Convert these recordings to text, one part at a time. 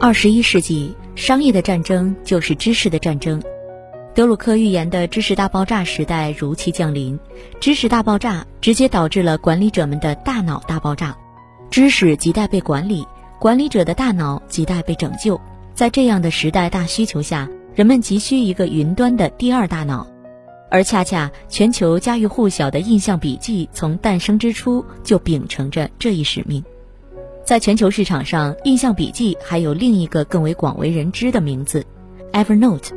二十一世纪，商业的战争就是知识的战争。德鲁克预言的知识大爆炸时代如期降临，知识大爆炸直接导致了管理者们的大脑大爆炸，知识亟待被管理，管理者的大脑亟待被拯救。在这样的时代大需求下，人们急需一个云端的第二大脑，而恰恰全球家喻户晓的印象笔记从诞生之初就秉承着这一使命。在全球市场上，印象笔记还有另一个更为广为人知的名字，Evernote。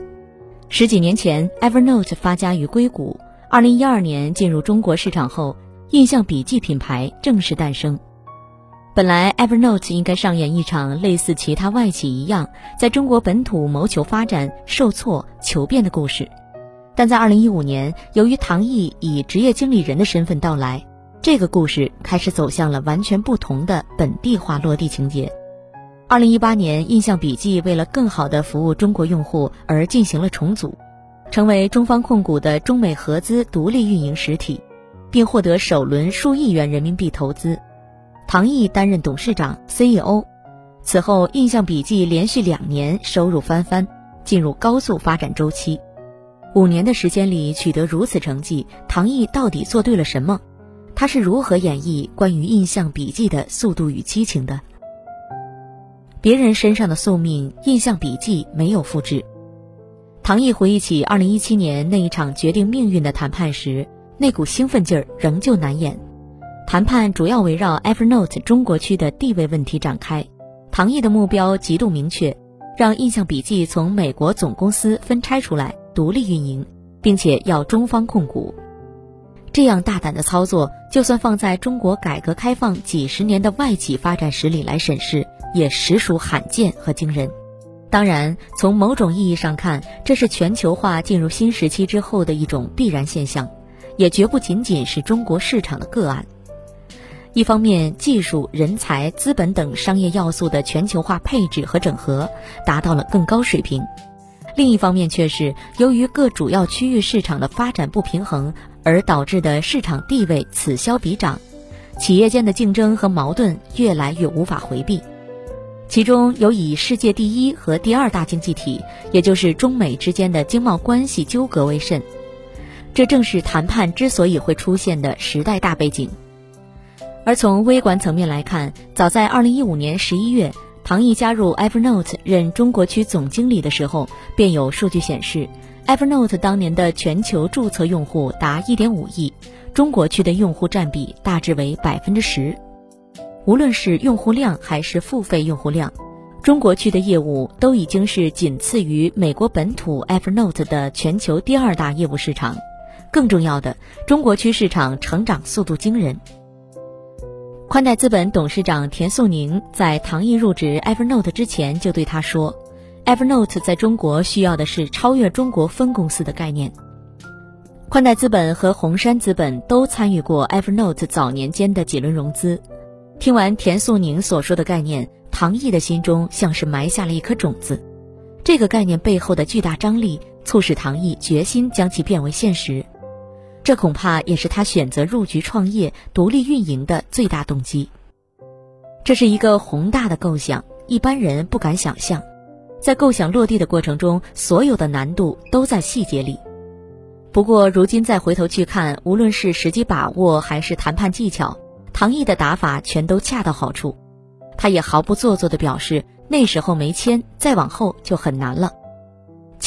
十几年前，Evernote 发家于硅谷。二零一二年进入中国市场后，印象笔记品牌正式诞生。本来，Evernote 应该上演一场类似其他外企一样，在中国本土谋求发展、受挫求变的故事。但在二零一五年，由于唐毅以职业经理人的身份到来。这个故事开始走向了完全不同的本地化落地情节。二零一八年，印象笔记为了更好地服务中国用户而进行了重组，成为中方控股的中美合资独立运营实体，并获得首轮数亿元人民币投资。唐毅担任董事长、CEO。此后，印象笔记连续两年收入翻番，进入高速发展周期。五年的时间里取得如此成绩，唐毅到底做对了什么？他是如何演绎关于印象笔记的速度与激情的？别人身上的宿命，印象笔记没有复制。唐毅回忆起2017年那一场决定命运的谈判时，那股兴奋劲儿仍旧难掩。谈判主要围绕 Evernote 中国区的地位问题展开。唐毅的目标极度明确，让印象笔记从美国总公司分拆出来，独立运营，并且要中方控股。这样大胆的操作，就算放在中国改革开放几十年的外企发展史里来审视，也实属罕见和惊人。当然，从某种意义上看，这是全球化进入新时期之后的一种必然现象，也绝不仅仅是中国市场的个案。一方面，技术、人才、资本等商业要素的全球化配置和整合达到了更高水平；另一方面，却是由于各主要区域市场的发展不平衡。而导致的市场地位此消彼长，企业间的竞争和矛盾越来越无法回避。其中有以世界第一和第二大经济体，也就是中美之间的经贸关系纠葛为甚。这正是谈判之所以会出现的时代大背景。而从微观层面来看，早在2015年11月，唐毅加入 Evernote 任中国区总经理的时候，便有数据显示。Evernote 当年的全球注册用户达1.5亿，中国区的用户占比大致为百分之十。无论是用户量还是付费用户量，中国区的业务都已经是仅次于美国本土 Evernote 的全球第二大业务市场。更重要的，中国区市场成长速度惊人。宽带资本董事长田素宁在唐毅入职 Evernote 之前就对他说。Evernote 在中国需要的是超越中国分公司的概念。宽带资本和红杉资本都参与过 Evernote 早年间的几轮融资。听完田素宁所说的概念，唐毅的心中像是埋下了一颗种子。这个概念背后的巨大张力，促使唐毅决心将其变为现实。这恐怕也是他选择入局创业、独立运营的最大动机。这是一个宏大的构想，一般人不敢想象。在构想落地的过程中，所有的难度都在细节里。不过，如今再回头去看，无论是时机把握还是谈判技巧，唐毅的打法全都恰到好处。他也毫不做作地表示，那时候没签，再往后就很难了。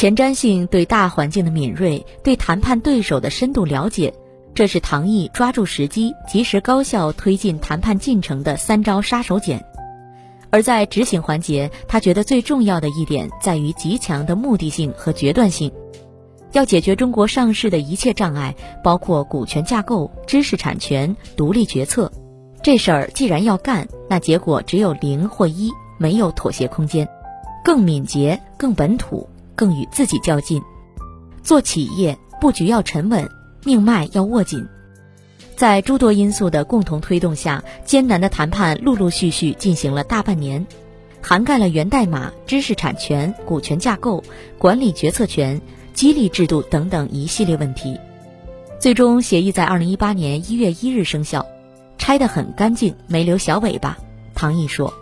前瞻性、对大环境的敏锐、对谈判对手的深度了解，这是唐毅抓住时机、及时高效推进谈判进程的三招杀手锏。而在执行环节，他觉得最重要的一点在于极强的目的性和决断性，要解决中国上市的一切障碍，包括股权架构、知识产权、独立决策。这事儿既然要干，那结果只有零或一，没有妥协空间。更敏捷、更本土、更与自己较劲。做企业布局要沉稳，命脉要握紧。在诸多因素的共同推动下，艰难的谈判陆陆续续进行了大半年，涵盖了源代码、知识产权、股权架构、管理决策权、激励制度等等一系列问题。最终协议在二零一八年一月一日生效，拆得很干净，没留小尾巴。唐毅说，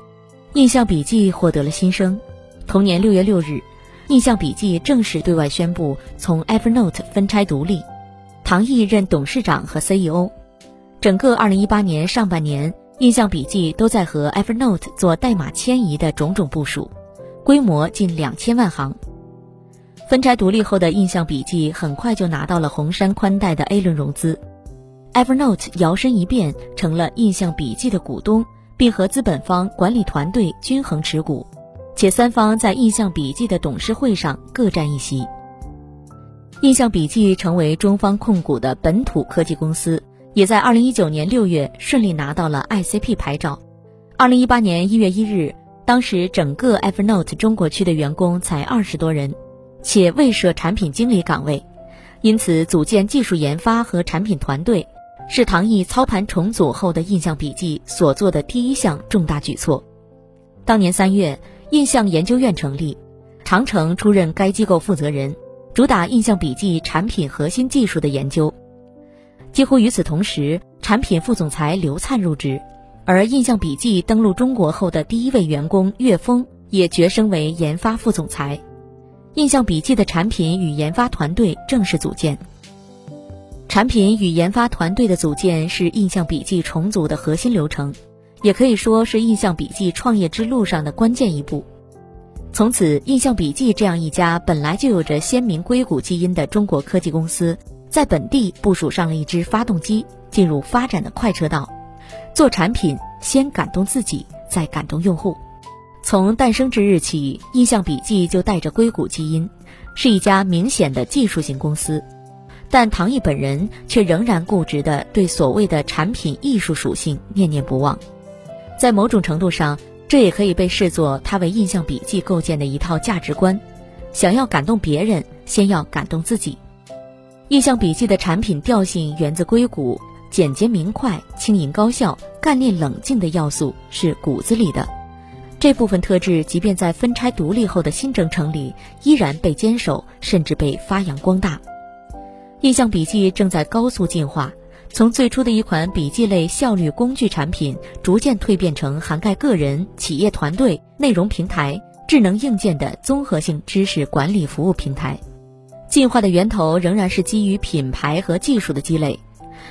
印象笔记获得了新生。同年六月六日，印象笔记正式对外宣布从 Evernote 分拆独立，唐毅任董事长和 CEO。整个二零一八年上半年，印象笔记都在和 Evernote 做代码迁移的种种部署，规模近两千万行。分拆独立后的印象笔记很快就拿到了红杉宽带的 A 轮融资，Evernote 摇身一变成了印象笔记的股东，并和资本方、管理团队均衡持股，且三方在印象笔记的董事会上各占一席。印象笔记成为中方控股的本土科技公司。也在二零一九年六月顺利拿到了 ICP 牌照。二零一八年一月一日，当时整个 Evernote 中国区的员工才二十多人，且未设产品经理岗位，因此组建技术研发和产品团队，是唐毅操盘重组后的印象笔记所做的第一项重大举措。当年三月，印象研究院成立，长城出任该机构负责人，主打印象笔记产品核心技术的研究。几乎与此同时，产品副总裁刘灿入职，而印象笔记登陆中国后的第一位员工岳峰也擢升为研发副总裁。印象笔记的产品与研发团队正式组建。产品与研发团队的组建是印象笔记重组的核心流程，也可以说是印象笔记创业之路上的关键一步。从此，印象笔记这样一家本来就有着鲜明硅谷基因的中国科技公司。在本地部署上了一支发动机，进入发展的快车道。做产品先感动自己，再感动用户。从诞生之日起，印象笔记就带着硅谷基因，是一家明显的技术型公司。但唐毅本人却仍然固执地对所谓的产品艺术属性念念不忘。在某种程度上，这也可以被视作他为印象笔记构建的一套价值观：想要感动别人，先要感动自己。印象笔记的产品调性源自硅谷，简洁明快、轻盈高效、干练冷静的要素是骨子里的。这部分特质，即便在分拆独立后的新征程里，依然被坚守，甚至被发扬光大。印象笔记正在高速进化，从最初的一款笔记类效率工具产品，逐渐蜕变成涵盖个人、企业团队、内容平台、智能硬件的综合性知识管理服务平台。进化的源头仍然是基于品牌和技术的积累。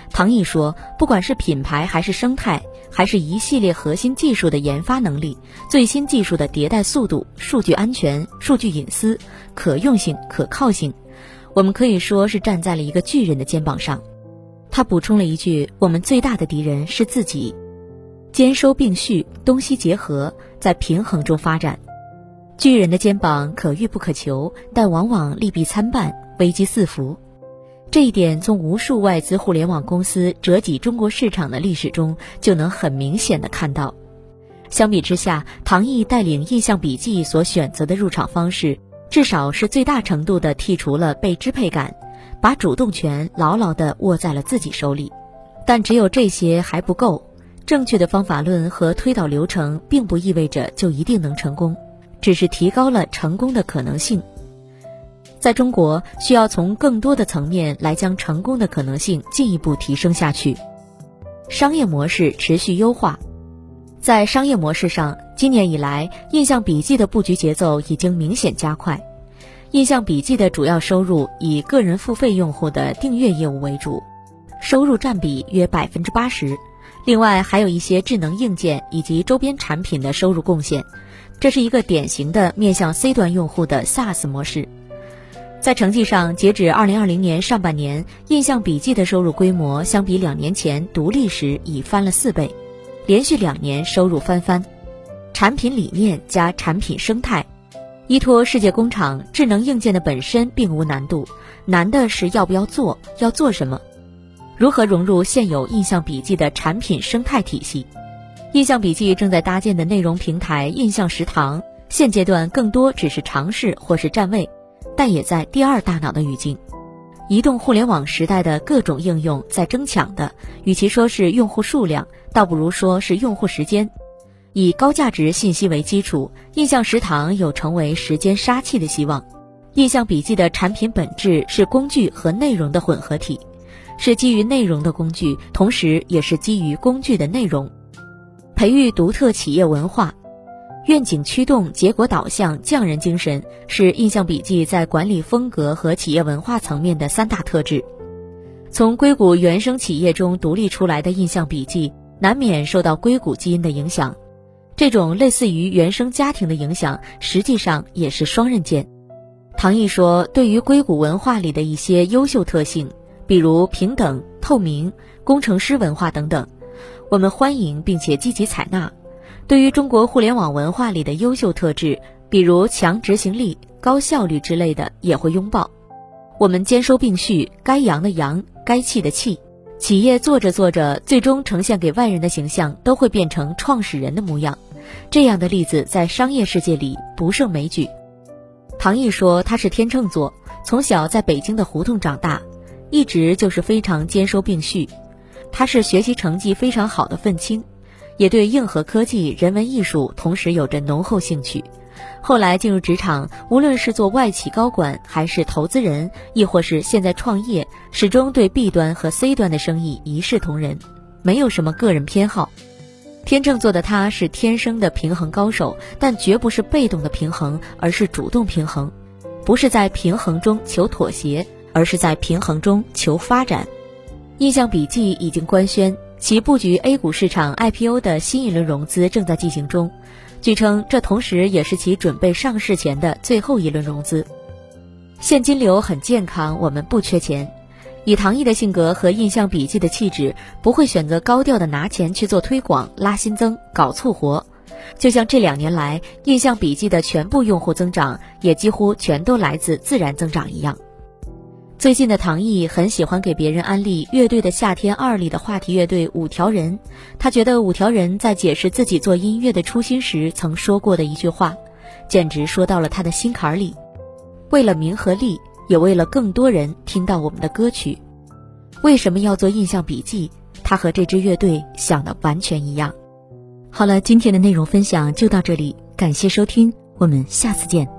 唐毅说：“不管是品牌还是生态，还是一系列核心技术的研发能力、最新技术的迭代速度、数据安全、数据隐私、可用性、可靠性，我们可以说是站在了一个巨人的肩膀上。”他补充了一句：“我们最大的敌人是自己。”兼收并蓄，东西结合，在平衡中发展。巨人的肩膀可遇不可求，但往往利弊参半，危机四伏。这一点从无数外资互联网公司折戟中国市场的历史中就能很明显的看到。相比之下，唐毅带领印象笔记所选择的入场方式，至少是最大程度的剔除了被支配感，把主动权牢牢地握在了自己手里。但只有这些还不够，正确的方法论和推导流程，并不意味着就一定能成功。只是提高了成功的可能性。在中国，需要从更多的层面来将成功的可能性进一步提升下去。商业模式持续优化，在商业模式上，今年以来，印象笔记的布局节奏已经明显加快。印象笔记的主要收入以个人付费用户的订阅业务为主，收入占比约百分之八十。另外，还有一些智能硬件以及周边产品的收入贡献。这是一个典型的面向 C 端用户的 SaaS 模式。在成绩上，截止二零二零年上半年，印象笔记的收入规模相比两年前独立时已翻了四倍，连续两年收入翻番。产品理念加产品生态，依托世界工厂，智能硬件的本身并无难度，难的是要不要做，要做什么，如何融入现有印象笔记的产品生态体系。印象笔记正在搭建的内容平台“印象食堂”，现阶段更多只是尝试或是占位，但也在第二大脑的语境。移动互联网时代的各种应用在争抢的，与其说是用户数量，倒不如说是用户时间。以高价值信息为基础，印象食堂有成为时间杀器的希望。印象笔记的产品本质是工具和内容的混合体。是基于内容的工具，同时也是基于工具的内容。培育独特企业文化，愿景驱动、结果导向、匠人精神是印象笔记在管理风格和企业文化层面的三大特质。从硅谷原生企业中独立出来的印象笔记，难免受到硅谷基因的影响。这种类似于原生家庭的影响，实际上也是双刃剑。唐毅说：“对于硅谷文化里的一些优秀特性，比如平等、透明、工程师文化等等。”我们欢迎并且积极采纳，对于中国互联网文化里的优秀特质，比如强执行力、高效率之类的，也会拥抱。我们兼收并蓄，该扬的扬，该气的气。企业做着做着，最终呈现给外人的形象都会变成创始人的模样。这样的例子在商业世界里不胜枚举。唐毅说他是天秤座，从小在北京的胡同长大，一直就是非常兼收并蓄。他是学习成绩非常好的愤青，也对硬核科技、人文艺术同时有着浓厚兴趣。后来进入职场，无论是做外企高管，还是投资人，亦或是现在创业，始终对 B 端和 C 端的生意一视同仁，没有什么个人偏好。天秤座的他是天生的平衡高手，但绝不是被动的平衡，而是主动平衡，不是在平衡中求妥协，而是在平衡中求发展。印象笔记已经官宣，其布局 A 股市场 IPO 的新一轮融资正在进行中。据称，这同时也是其准备上市前的最后一轮融资。现金流很健康，我们不缺钱。以唐毅的性格和印象笔记的气质，不会选择高调的拿钱去做推广、拉新增、搞促活。就像这两年来，印象笔记的全部用户增长也几乎全都来自自然增长一样。最近的唐毅很喜欢给别人安利《乐队的夏天二》里的话题乐队五条人，他觉得五条人在解释自己做音乐的初心时曾说过的一句话，简直说到了他的心坎里。为了名和利，也为了更多人听到我们的歌曲，为什么要做印象笔记？他和这支乐队想的完全一样。好了，今天的内容分享就到这里，感谢收听，我们下次见。